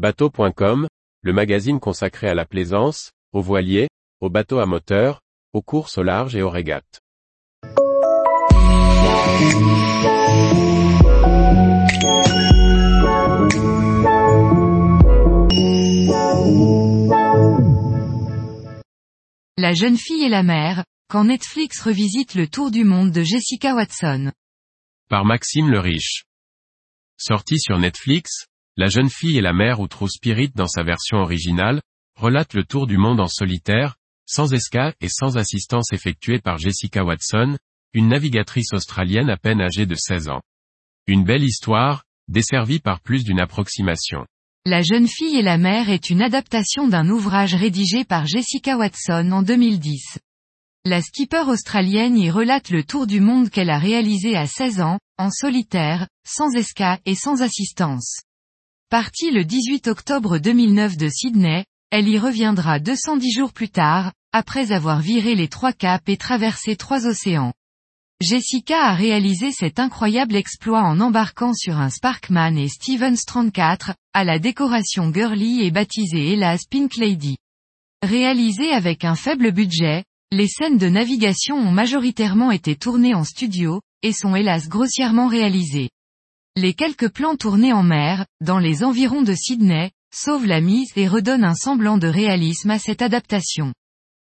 Bateau.com, le magazine consacré à la plaisance, aux voiliers, aux bateaux à moteur, aux courses au large et aux régates. La jeune fille et la mère, quand Netflix revisite le tour du monde de Jessica Watson. Par Maxime le Riche. Sorti sur Netflix, La jeune fille et la mère ou True Spirit dans sa version originale, relate le tour du monde en solitaire, sans escale et sans assistance effectuée par Jessica Watson, une navigatrice australienne à peine âgée de 16 ans. Une belle histoire, desservie par plus d'une approximation. La jeune fille et la mère est une adaptation d'un ouvrage rédigé par Jessica Watson en 2010. La skipper australienne y relate le tour du monde qu'elle a réalisé à 16 ans, en solitaire, sans esca et sans assistance. Partie le 18 octobre 2009 de Sydney, elle y reviendra 210 jours plus tard, après avoir viré les trois caps et traversé trois océans. Jessica a réalisé cet incroyable exploit en embarquant sur un Sparkman et Stevens 34, à la décoration girly et baptisée hélas Pink Lady. Réalisée avec un faible budget, les scènes de navigation ont majoritairement été tournées en studio, et sont hélas grossièrement réalisées. Les quelques plans tournés en mer, dans les environs de Sydney, sauvent la mise et redonnent un semblant de réalisme à cette adaptation.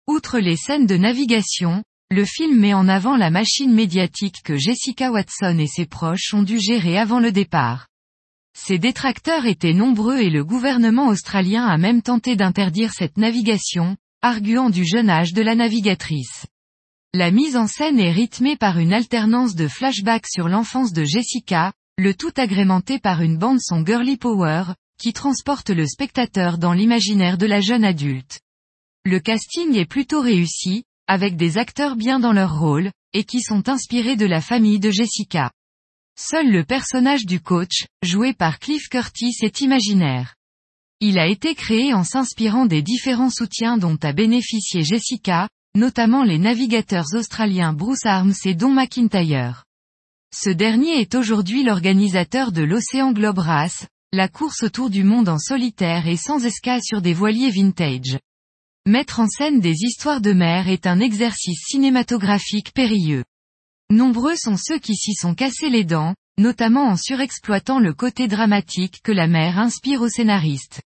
Outre les scènes de navigation, le film met en avant la machine médiatique que Jessica Watson et ses proches ont dû gérer avant le départ. Ses détracteurs étaient nombreux et le gouvernement australien a même tenté d'interdire cette navigation, arguant du jeune âge de la navigatrice. La mise en scène est rythmée par une alternance de flashbacks sur l'enfance de Jessica, le tout agrémenté par une bande son girly power, qui transporte le spectateur dans l'imaginaire de la jeune adulte. Le casting est plutôt réussi, avec des acteurs bien dans leur rôle, et qui sont inspirés de la famille de Jessica. Seul le personnage du coach, joué par Cliff Curtis est imaginaire. Il a été créé en s'inspirant des différents soutiens dont a bénéficié Jessica, notamment les navigateurs australiens Bruce Arms et Don McIntyre. Ce dernier est aujourd'hui l'organisateur de l'Océan Globe Race, la course autour du monde en solitaire et sans escale sur des voiliers vintage. Mettre en scène des histoires de mer est un exercice cinématographique périlleux. Nombreux sont ceux qui s'y sont cassés les dents, notamment en surexploitant le côté dramatique que la mer inspire aux scénaristes.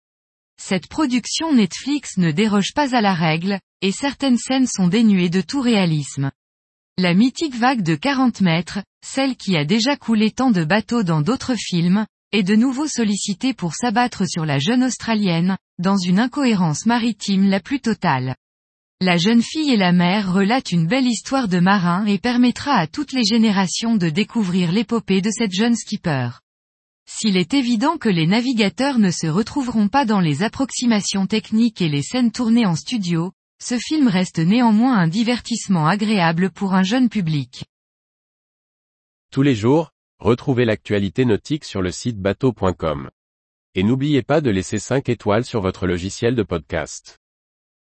Cette production Netflix ne déroge pas à la règle, et certaines scènes sont dénuées de tout réalisme. La mythique vague de 40 mètres, celle qui a déjà coulé tant de bateaux dans d'autres films, est de nouveau sollicitée pour s'abattre sur la jeune Australienne, dans une incohérence maritime la plus totale. La jeune fille et la mère relatent une belle histoire de marin et permettra à toutes les générations de découvrir l'épopée de cette jeune skipper. S'il est évident que les navigateurs ne se retrouveront pas dans les approximations techniques et les scènes tournées en studio, ce film reste néanmoins un divertissement agréable pour un jeune public. Tous les jours, retrouvez l'actualité nautique sur le site bateau.com. Et n'oubliez pas de laisser 5 étoiles sur votre logiciel de podcast.